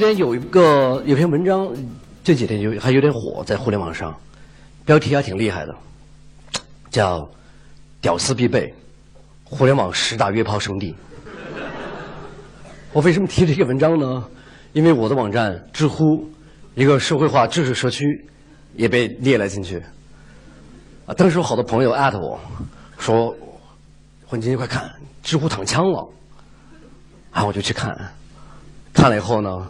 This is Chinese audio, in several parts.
前有一个有篇文章，这几天有还有点火，在互联网上，标题还挺厉害的，叫“屌丝必备，互联网十大约炮圣地”。我为什么提这个文章呢？因为我的网站知乎，一个社会化知识社区，也被列了进去。啊，当时有好多朋友艾特我，说：“混进去快看，知乎躺枪了。”啊，我就去看。看了以后呢，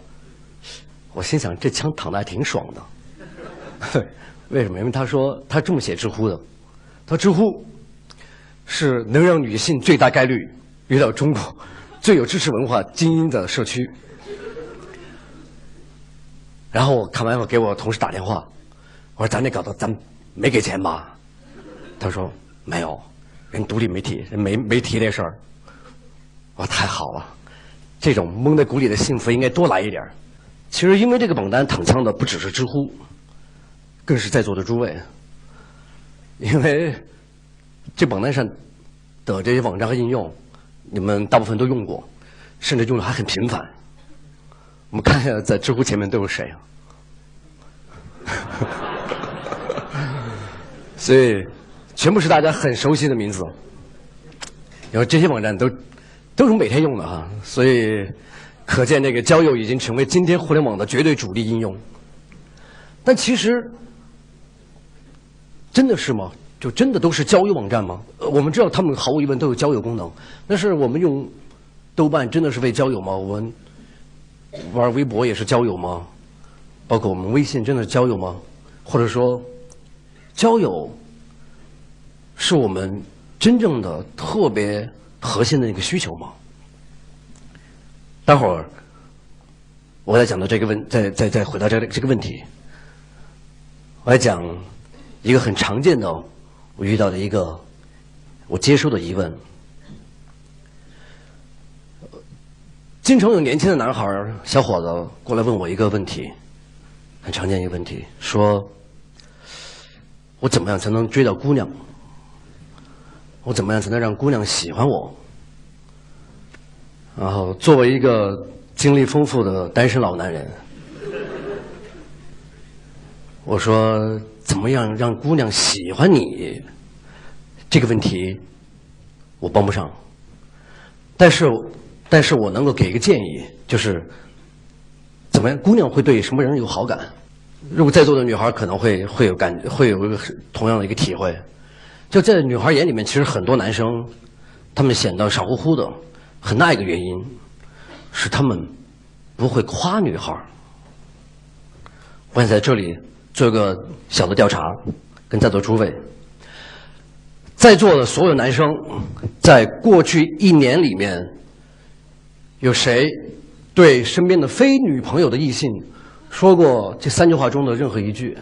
我心想这枪躺的还挺爽的。为什么？因为他说他这么写知乎的，他知乎是能让女性最大概率遇到中国最有知识文化精英的社区。然后我看完以后给我同事打电话，我说咱这搞的咱没给钱吧？他说没有，人独立媒体人没没提这事儿。我说太好了。这种蒙在鼓里的幸福应该多来一点儿其实，因为这个榜单躺枪的不只是知乎，更是在座的诸位。因为这榜单上的这些网站和应用，你们大部分都用过，甚至用的还很频繁。我们看一下，在知乎前面都有谁啊？所以，全部是大家很熟悉的名字。然后这些网站都。都是每天用的哈，所以可见这个交友已经成为今天互联网的绝对主力应用。但其实真的是吗？就真的都是交友网站吗？我们知道他们毫无疑问都有交友功能，但是我们用豆瓣真的是为交友吗？我们玩微博也是交友吗？包括我们微信真的是交友吗？或者说，交友是我们真正的特别？核心的一个需求吗？待会儿我再讲到这个问，再再再回答这个这个问题。我来讲一个很常见的我遇到的一个我接收的疑问。经常有年轻的男孩小伙子过来问我一个问题，很常见一个问题，说我怎么样才能追到姑娘？我怎么样才能让姑娘喜欢我？然后，作为一个经历丰富的单身老男人，我说：怎么样让姑娘喜欢你？这个问题我帮不上。但是，但是我能够给一个建议，就是怎么样，姑娘会对什么人有好感？如果在座的女孩可能会会有感，会有一个同样的一个体会。就在女孩眼里面，其实很多男生，他们显得傻乎乎的，很大一个原因，是他们不会夸女孩。我想在这里做一个小的调查，跟在座诸位，在座的所有男生，在过去一年里面，有谁对身边的非女朋友的异性说过这三句话中的任何一句？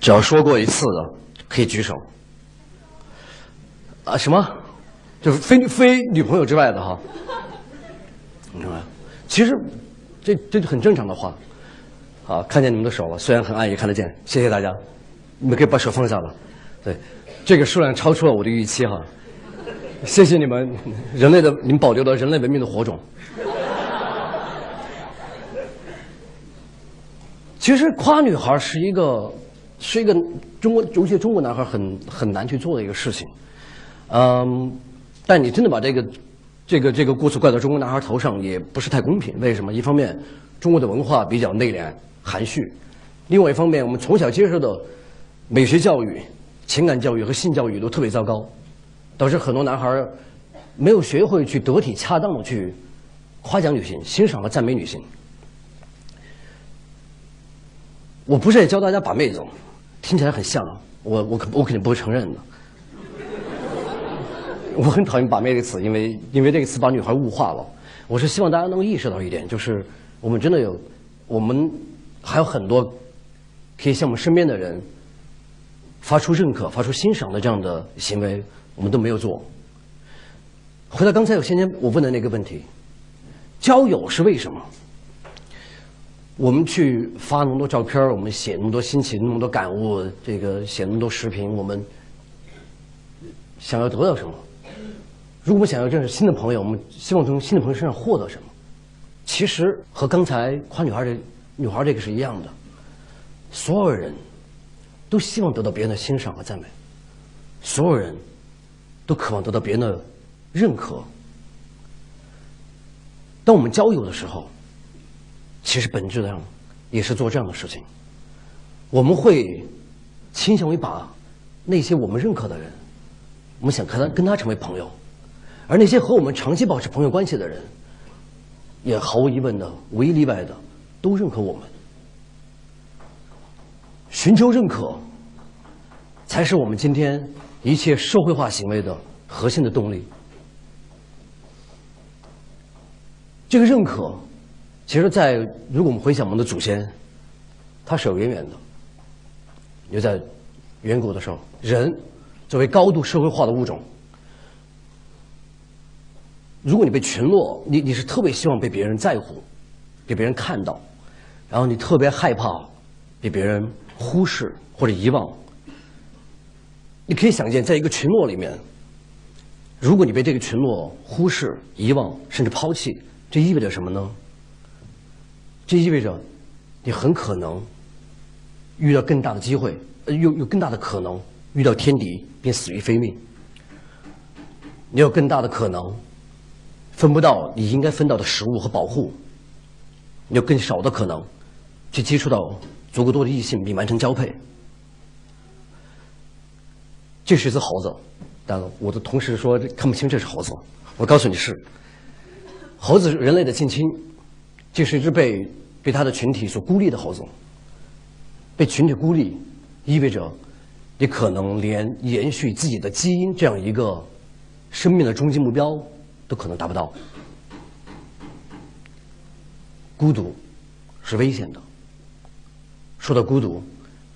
只要说过一次的。可以举手。啊，什么？就是非非女朋友之外的哈。明白？其实，这这很正常的话。好，看见你们的手了，虽然很暗，也看得见。谢谢大家，你们可以把手放下了。对，这个数量超出了我的预期哈。谢谢你们，人类的，你们保留了人类文明的火种。其实夸女孩是一个。是一个中国，尤其中国男孩很很难去做的一个事情，嗯，但你真的把这个这个这个过错怪到中国男孩头上，也不是太公平。为什么？一方面，中国的文化比较内敛含蓄；，另外一方面，我们从小接受的美学教育、情感教育和性教育都特别糟糕，导致很多男孩没有学会去得体恰当的去夸奖女性、欣赏和赞美女性。我不是在教大家把妹子。听起来很像，我我可我肯定不会承认的。我很讨厌“把妹”这个词，因为因为这个词把女孩物化了。我是希望大家能够意识到一点，就是我们真的有，我们还有很多可以向我们身边的人发出认可、发出欣赏的这样的行为，我们都没有做。回到刚才我先前我问的那个问题，交友是为什么？我们去发那么多照片我们写那么多心情，那么多感悟，这个写那么多视频，我们想要得到什么？如果我们想要认识新的朋友，我们希望从新的朋友身上获得什么？其实和刚才夸女孩的女孩这个是一样的，所有人都希望得到别人的欣赏和赞美，所有人都渴望得到别人的认可。当我们交友的时候，其实本质上也是做这样的事情。我们会倾向于把那些我们认可的人，我们想跟他跟他成为朋友，而那些和我们长期保持朋友关系的人，也毫无疑问的、无一例外的都认可我们。寻求认可，才是我们今天一切社会化行为的核心的动力。这个认可，其实，在如果我们回想我们的祖先，它是有渊源的。就在远古的时候，人作为高度社会化的物种，如果你被群落，你你是特别希望被别人在乎，被别人看到，然后你特别害怕被别人忽视或者遗忘。你可以想见，在一个群落里面，如果你被这个群落忽视、遗忘甚至抛弃，这意味着什么呢？这意味着你很可能。遇到更大的机会，呃，有有更大的可能遇到天敌并死于非命。你有更大的可能分不到你应该分到的食物和保护。有更少的可能去接触到足够多的异性并完成交配。这是一只猴子，但我的同事说看不清这是猴子。我告诉你是猴子是，人类的近亲。这是一只被被它的群体所孤立的猴子。被群体孤立，意味着你可能连延续自己的基因这样一个生命的终极目标都可能达不到。孤独是危险的。说到孤独，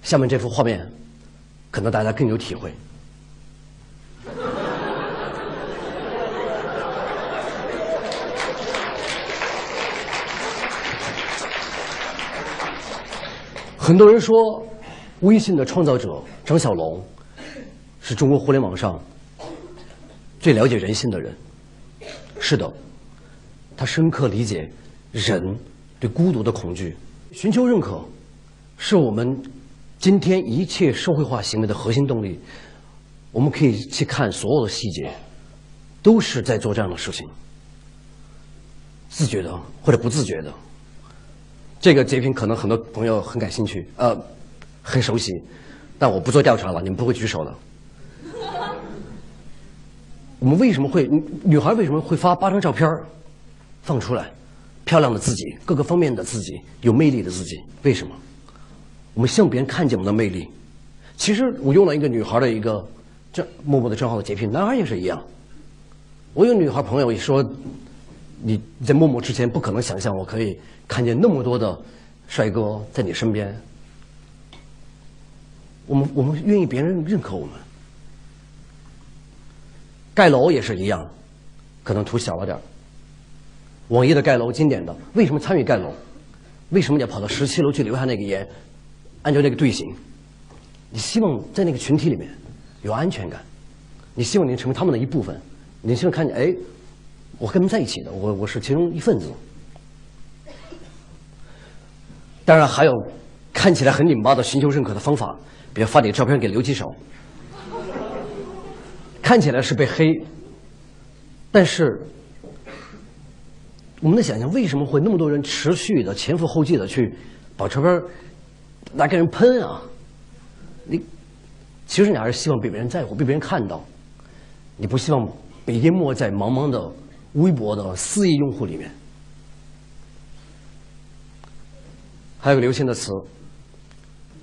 下面这幅画面可能大家更有体会。很多人说，微信的创造者张小龙是中国互联网上最了解人性的人。是的，他深刻理解人对孤独的恐惧。寻求认可，是我们今天一切社会化行为的核心动力。我们可以去看所有的细节，都是在做这样的事情，自觉的或者不自觉的。这个截屏可能很多朋友很感兴趣，呃，很熟悉，但我不做调查了，你们不会举手的。我们为什么会女孩为什么会发八张照片放出来，漂亮的自己，各个方面的自己，有魅力的自己，为什么？我们希望别人看见我们的魅力。其实我用了一个女孩的一个这默默的账号的截屏，男孩也是一样。我有女孩朋友也说。你在陌陌之前不可能想象我可以看见那么多的帅哥在你身边。我们我们愿意别人认可我们。盖楼也是一样，可能图小了点网易的盖楼经典的，为什么参与盖楼？为什么你要跑到十七楼去留下那个言？按照那个队形，你希望在那个群体里面有安全感，你希望你成为他们的一部分，你希望看见哎。我跟他们在一起的，我我是其中一份子。当然还有看起来很拧巴的寻求认可的方法，比如发点照片给刘几手，看起来是被黑，但是我们在想象为什么会那么多人持续的前赴后继的去把照片拿给人喷啊？你其实你还是希望被别人在乎，被别人看到，你不希望被淹没在茫茫的。微博的四亿用户里面，还有个流行的词，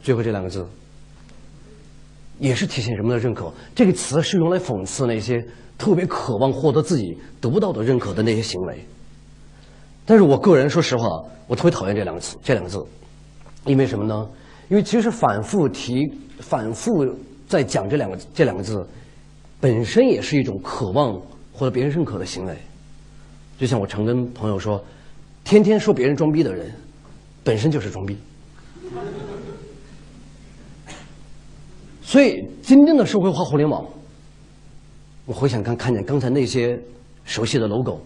最后这两个字，也是体现人们的认可。这个词是用来讽刺那些特别渴望获得自己得不到的认可的那些行为。但是我个人说实话，我特别讨厌这两个词，这两个字，因为什么呢？因为其实反复提、反复在讲这两个这两个字，本身也是一种渴望获得别人认可的行为。就像我常跟朋友说，天天说别人装逼的人，本身就是装逼。所以今天的社会化互联网，我回想看看见刚才那些熟悉的 logo，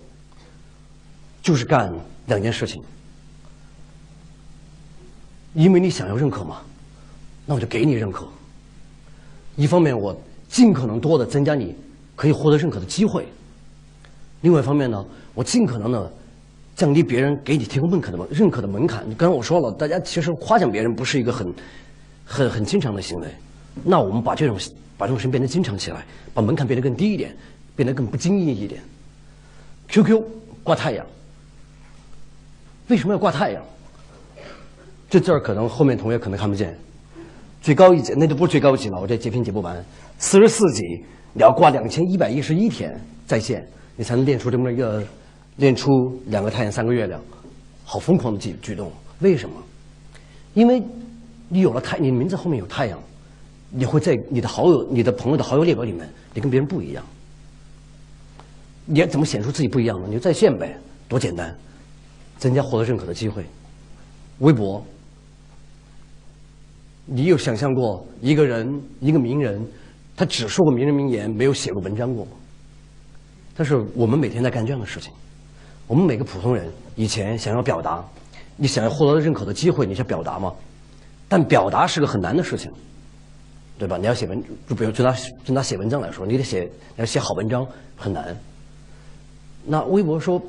就是干两件事情。因为你想要认可嘛，那我就给你认可。一方面，我尽可能多的增加你可以获得认可的机会；另外一方面呢，我尽可能的降低别人给你提供认可的认可的门槛。刚才我说了，大家其实夸奖别人不是一个很、很、很经常的行为。那我们把这种把这种事变得经常起来，把门槛变得更低一点，变得更不经意一点。QQ 挂太阳，为什么要挂太阳？这字儿可能后面同学可能看不见，最高一级那就不是最高级了，我这截屏截不完。四十四级你要挂两千一百一十一天在线，你才能练出这么一个，练出两个太阳三个月亮，好疯狂的举举动。为什么？因为你有了太，你名字后面有太阳，你会在你的好友、你的朋友的好友列表里面，你跟别人不一样。你要怎么显出自己不一样呢？你就在线呗，多简单，增加获得认可的机会。微博。你有想象过一个人，一个名人，他只说过名人名言，没有写过文章过吗？但是我们每天在干这样的事情。我们每个普通人以前想要表达，你想要获得认可的机会，你想表达吗？但表达是个很难的事情，对吧？你要写文，就比如就拿就拿写文章来说，你得写要写好文章很难。那微博说，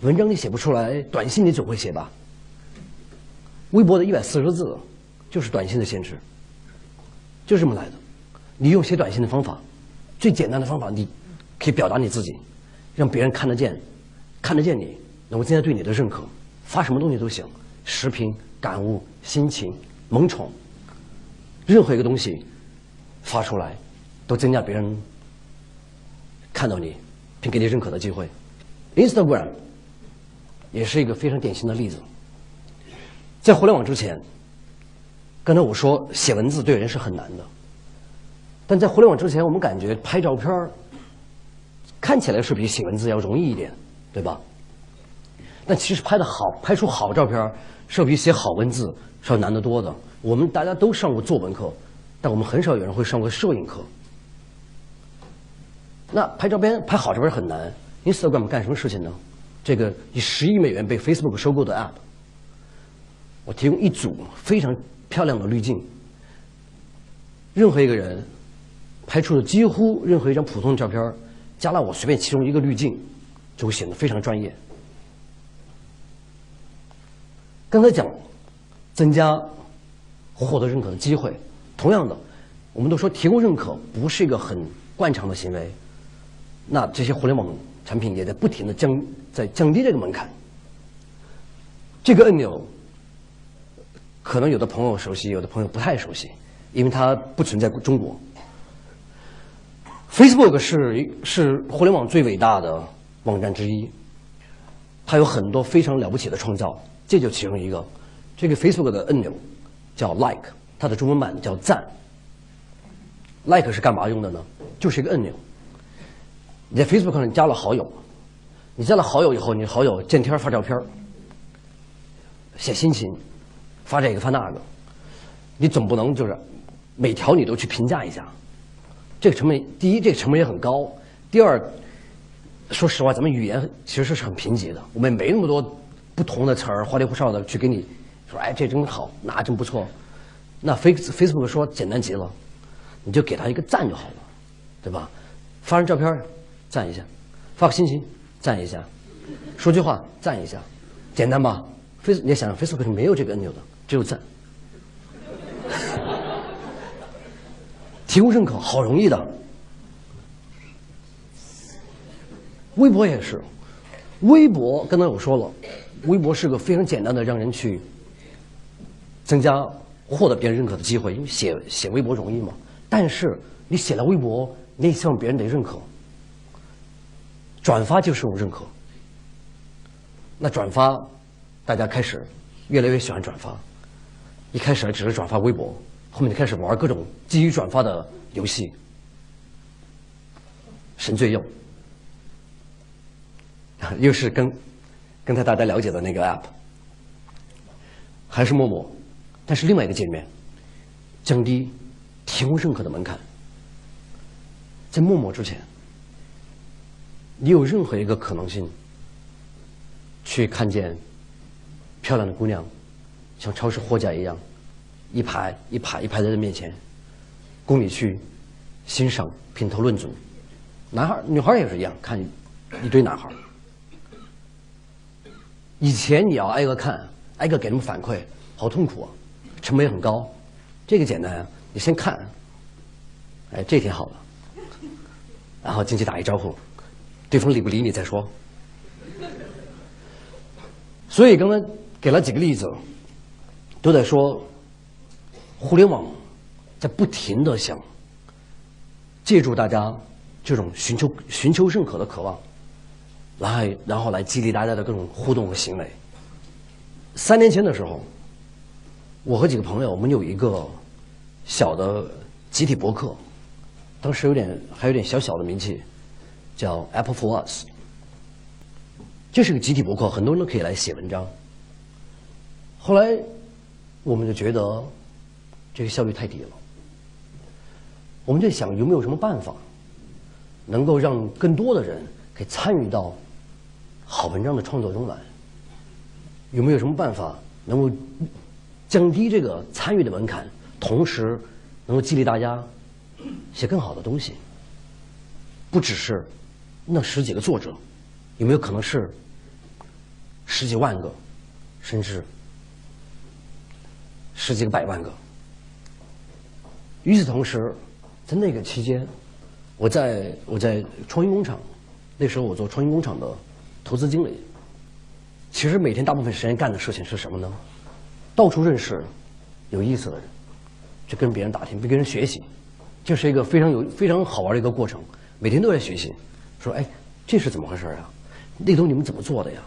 文章你写不出来，短信你总会写吧？微博的一百四十字。就是短信的限制，就这么来的。你用写短信的方法，最简单的方法，你可以表达你自己，让别人看得见，看得见你，能够增加对你的认可。发什么东西都行，视频、感悟、心情、萌宠，任何一个东西发出来，都增加别人看到你并给你认可的机会。Instagram 也是一个非常典型的例子，在互联网之前。刚才我说写文字对人是很难的，但在互联网之前，我们感觉拍照片看起来是比写文字要容易一点，对吧？但其实拍的好，拍出好照片是要比写好文字是要难得多的。我们大家都上过作文课，但我们很少有人会上过摄影课。那拍照片拍好照片很难，Instagram 干什么事情呢？这个以十亿美元被 Facebook 收购的 App，我提供一组非常。漂亮的滤镜，任何一个人拍出的几乎任何一张普通的照片，加了我随便其中一个滤镜，就会显得非常专业。刚才讲增加获得认可的机会，同样的，我们都说提供认可不是一个很惯常的行为，那这些互联网产品也在不停的降在降低这个门槛。这个按钮。可能有的朋友熟悉，有的朋友不太熟悉，因为它不存在中国。Facebook 是是互联网最伟大的网站之一，它有很多非常了不起的创造，这就其中一个。这个 Facebook 的按钮叫 Like，它的中文版叫赞。Like 是干嘛用的呢？就是一个按钮。你在 Facebook 上加了好友，你加了好友以后，你好友见天发照片写心情。发这个发那个，你总不能就是每条你都去评价一下，这个成本第一，这个成本也很高；第二，说实话，咱们语言其实是很贫瘠的，我们也没那么多不同的词儿花里胡哨的去给你说，哎，这真好，那真不错。那 Face Facebook 说简单极了，你就给他一个赞就好了，对吧？发张照片赞一下，发个心情赞一下，说句话赞一下，简单吧？Face 你想想，Facebook 是没有这个按钮的。只有赞，提供认可好容易的。微博也是，微博刚才我说了，微博是个非常简单的让人去增加获得别人认可的机会，因为写写微博容易嘛。但是你写了微博，你也希望别人得认可，转发就是种认可。那转发，大家开始越来越喜欢转发。一开始只是转发微博，后面就开始玩各种基于转发的游戏，神最右，又是跟刚才大家了解的那个 app，还是陌陌，但是另外一个界面，降低提供认可的门槛，在陌陌之前，你有任何一个可能性，去看见漂亮的姑娘，像超市货架一样，一排一排一排在这面前，供你去欣赏、品头论足。男孩、女孩也是一样，看一堆男孩。以前你要挨个看，挨个给他们反馈，好痛苦啊，成本也很高。这个简单啊，你先看，哎，这挺好的，然后进去打一招呼，对方理不理你再说。所以刚才给了几个例子，都在说，互联网在不停的想借助大家这种寻求寻求认可的渴望。来，然后来激励大家的各种互动和行为。三年前的时候，我和几个朋友，我们有一个小的集体博客，当时有点还有点小小的名气，叫 Apple for Us。这是个集体博客，很多人都可以来写文章。后来，我们就觉得这个效率太低了，我们在想有没有什么办法，能够让更多的人可以参与到。好文章的创作中来，有没有什么办法能够降低这个参与的门槛，同时能够激励大家写更好的东西？不只是那十几个作者，有没有可能是十几万个，甚至十几个百万个？与此同时，在那个期间，我在我在创新工厂，那时候我做创新工厂的。投资经理，其实每天大部分时间干的事情是什么呢？到处认识有意思的人，去跟别人打听，跟别人学习，这是一个非常有非常好玩的一个过程。每天都在学习，说哎，这是怎么回事啊？那东西你们怎么做的呀？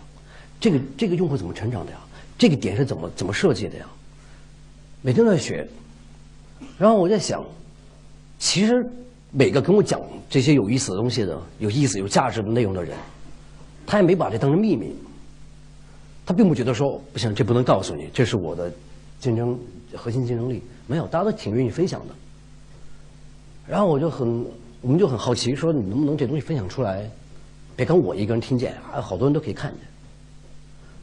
这个这个用户怎么成长的呀？这个点是怎么怎么设计的呀？每天都在学。然后我在想，其实每个跟我讲这些有意思的东西的、有意思、有价值的内容的人。他也没把这当成秘密，他并不觉得说不行，这不能告诉你，这是我的竞争核心竞争力。没有，大家都挺愿意分享的。然后我就很，我们就很好奇，说你能不能这东西分享出来，别跟我一个人听见，啊，好多人都可以看见。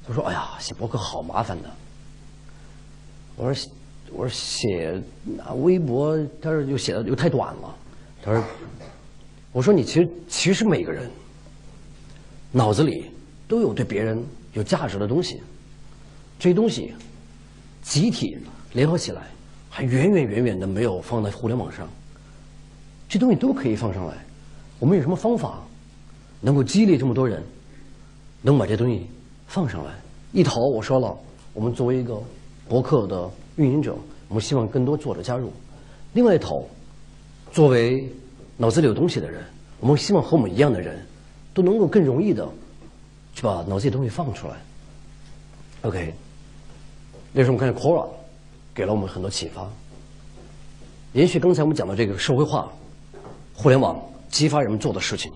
他说：“哎呀，写博客好麻烦的。”我说：“我说写那微博，他说又写的又太短了。”他说：“我说你其实其实每个人。”脑子里都有对别人有价值的东西，这些东西集体联合起来，还远远远远的没有放在互联网上。这东西都可以放上来。我们有什么方法能够激励这么多人，能把这东西放上来？一头我说了，我们作为一个博客的运营者，我们希望更多作者加入；另外一头，作为脑子里有东西的人，我们希望和我们一样的人。都能够更容易的去把脑子里东西放出来。OK，那时候我们看见 Quora 给了我们很多启发。延续刚才我们讲的这个社会化、互联网激发人们做的事情，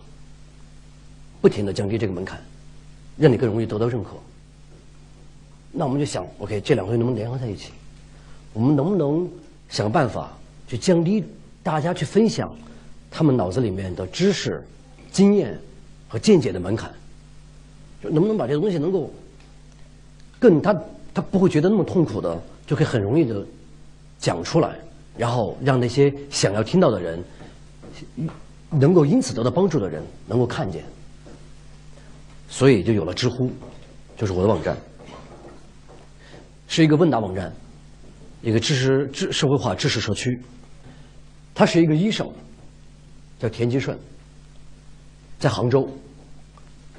不停的降低这个门槛，让你更容易得到认可。那我们就想，OK，这两个东西能不能联合在一起？我们能不能想个办法去降低大家去分享他们脑子里面的知识、经验？和见解的门槛，就能不能把这个东西能够更他他不会觉得那么痛苦的，就可以很容易的讲出来，然后让那些想要听到的人能够因此得到帮助的人能够看见，所以就有了知乎，就是我的网站，是一个问答网站，一个知识知社会化知识社区，他是一个医生，叫田吉顺。在杭州，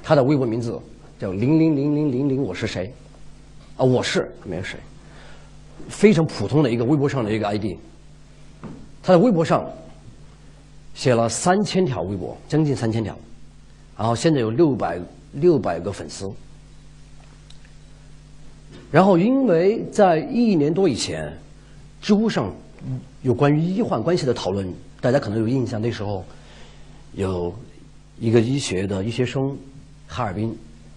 他的微博名字叫零零零零零零，我是谁？啊，我是没有谁，非常普通的一个微博上的一个 ID。他在微博上写了三千条微博，将近三千条，然后现在有六百六百个粉丝。然后因为在一年多以前，知乎上有关于医患关系的讨论，大家可能有印象，那时候有。一个医学的医学生，哈尔滨，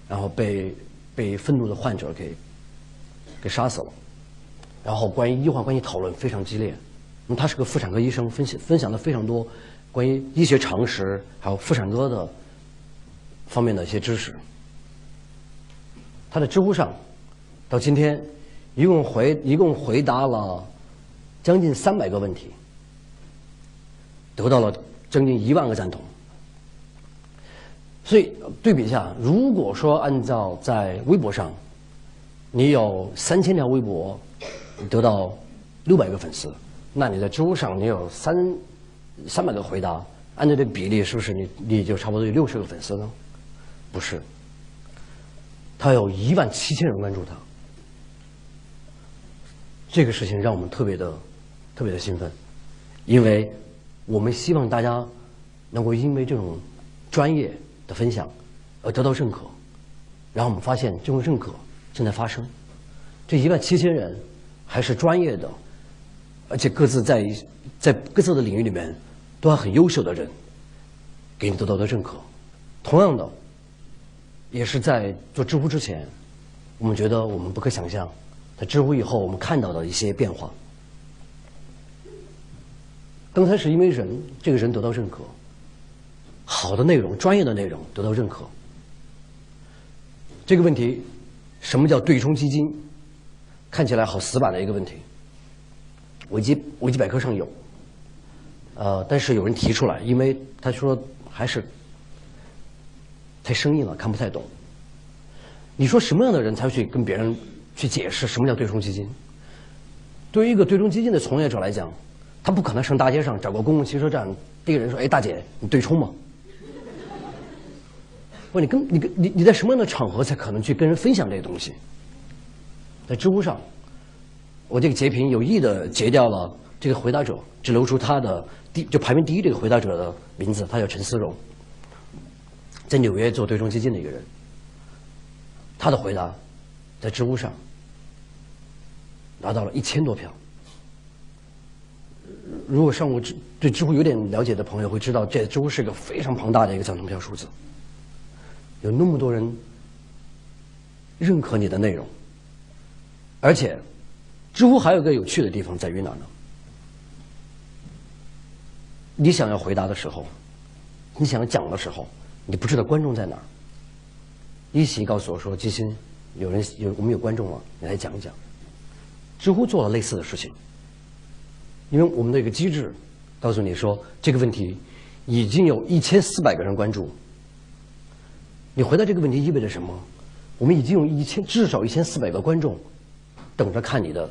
然后被被愤怒的患者给给杀死了。然后关于医患关系讨论非常激烈。那么他是个妇产科医生，分析分享了非常多关于医学常识，还有妇产科的方面的一些知识。他在知乎上到今天一共回一共回答了将近三百个问题，得到了将近一万个赞同。所以对比一下，如果说按照在微博上，你有三千条微博，你得到六百个粉丝，那你在知乎上你有三三百个回答，按照这比例，是不是你你就差不多有六十个粉丝呢？不是，他有一万七千人关注他，这个事情让我们特别的特别的兴奋，因为我们希望大家能够因为这种专业。的分享而得到认可，然后我们发现这种认可正在发生。这一万七千人还是专业的，而且各自在在各自的领域里面都还很优秀的人，给你得到的认可。同样的，也是在做知乎之前，我们觉得我们不可想象，在知乎以后我们看到的一些变化。刚开始因为人，这个人得到认可。好的内容、专业的内容得到认可。这个问题，什么叫对冲基金？看起来好死板的一个问题。维基维基百科上有，呃，但是有人提出来，因为他说还是太生硬了，看不太懂。你说什么样的人才会去跟别人去解释什么叫对冲基金？对于一个对冲基金的从业者来讲，他不可能上大街上找个公共汽车站，第一个人说：“哎，大姐，你对冲吗？”问你跟你跟你你在什么样的场合才可能去跟人分享这个东西？在知乎上，我这个截屏有意的截掉了这个回答者，只留出他的第就排名第一这个回答者的名字，他叫陈思荣，在纽约做对冲基金的一个人。他的回答在知乎上拿到了一千多票。如果上过知对知乎有点了解的朋友会知道，这知乎是个非常庞大的一个赞同票数字。有那么多人认可你的内容，而且知乎还有个有趣的地方在于哪呢？你想要回答的时候，你想要讲的时候，你不知道观众在哪儿。一起告诉我说：“基辛，有人有我们有观众了，你来讲一讲。”知乎做了类似的事情，因为我们的一个机制告诉你说这个问题已经有一千四百个人关注。你回答这个问题意味着什么？我们已经有一千至少一千四百个观众等着看你的，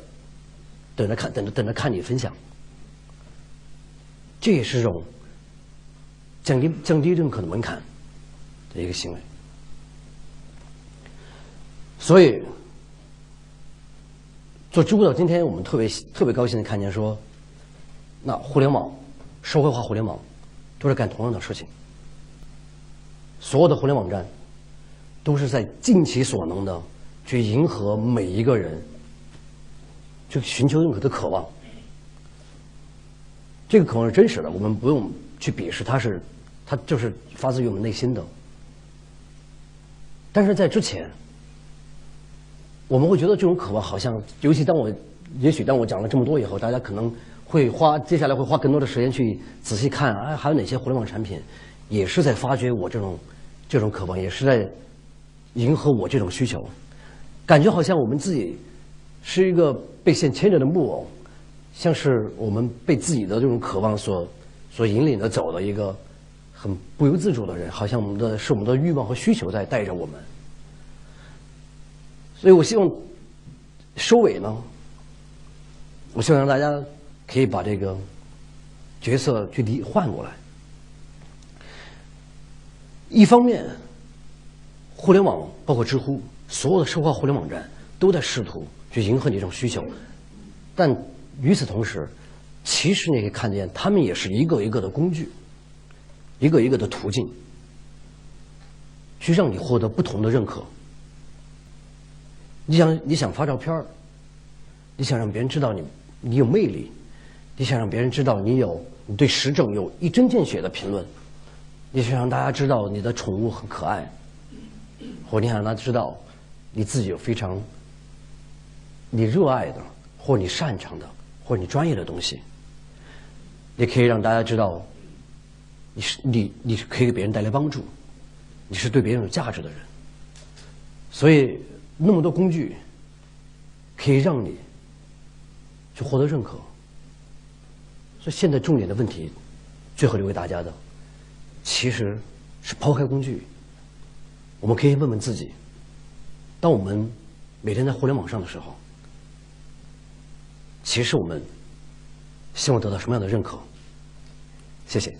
等着看等着等着看你分享。这也是一种降低降低认可的门槛的一个行为。所以做知乎到今天，我们特别特别高兴的看见说，那互联网社会化互联网都是干同样的事情。所有的互联网站都是在尽其所能的去迎合每一个人，去寻求认可的渴望。这个渴望是真实的，我们不用去鄙视，它是，它就是发自于我们内心的。但是在之前，我们会觉得这种渴望好像，尤其当我，也许当我讲了这么多以后，大家可能会花接下来会花更多的时间去仔细看，哎，还有哪些互联网产品也是在发掘我这种。这种渴望也是在迎合我这种需求，感觉好像我们自己是一个被线牵着的木偶，像是我们被自己的这种渴望所所引领着走的一个很不由自主的人，好像我们的是我们的欲望和需求在带着我们。所以我希望收尾呢，我希望让大家可以把这个角色去理换过来。一方面，互联网包括知乎，所有的社会化互联网站都在试图去迎合你这种需求，但与此同时，其实你可以看见，他们也是一个一个的工具，一个一个的途径，去让你获得不同的认可。你想，你想发照片你想让别人知道你你有魅力，你想让别人知道你有你对时政有一针见血的评论。你想让大家知道你的宠物很可爱，或你想让他知道你自己有非常你热爱的，或你擅长的，或你专业的东西，也可以让大家知道你是你你是可以给别人带来帮助，你是对别人有价值的人。所以那么多工具，可以让你去获得认可。所以现在重点的问题，最后留给大家的，其实是抛开工具，我们可以问问自己：当我们每天在互联网上的时候，其实我们希望得到什么样的认可？谢谢。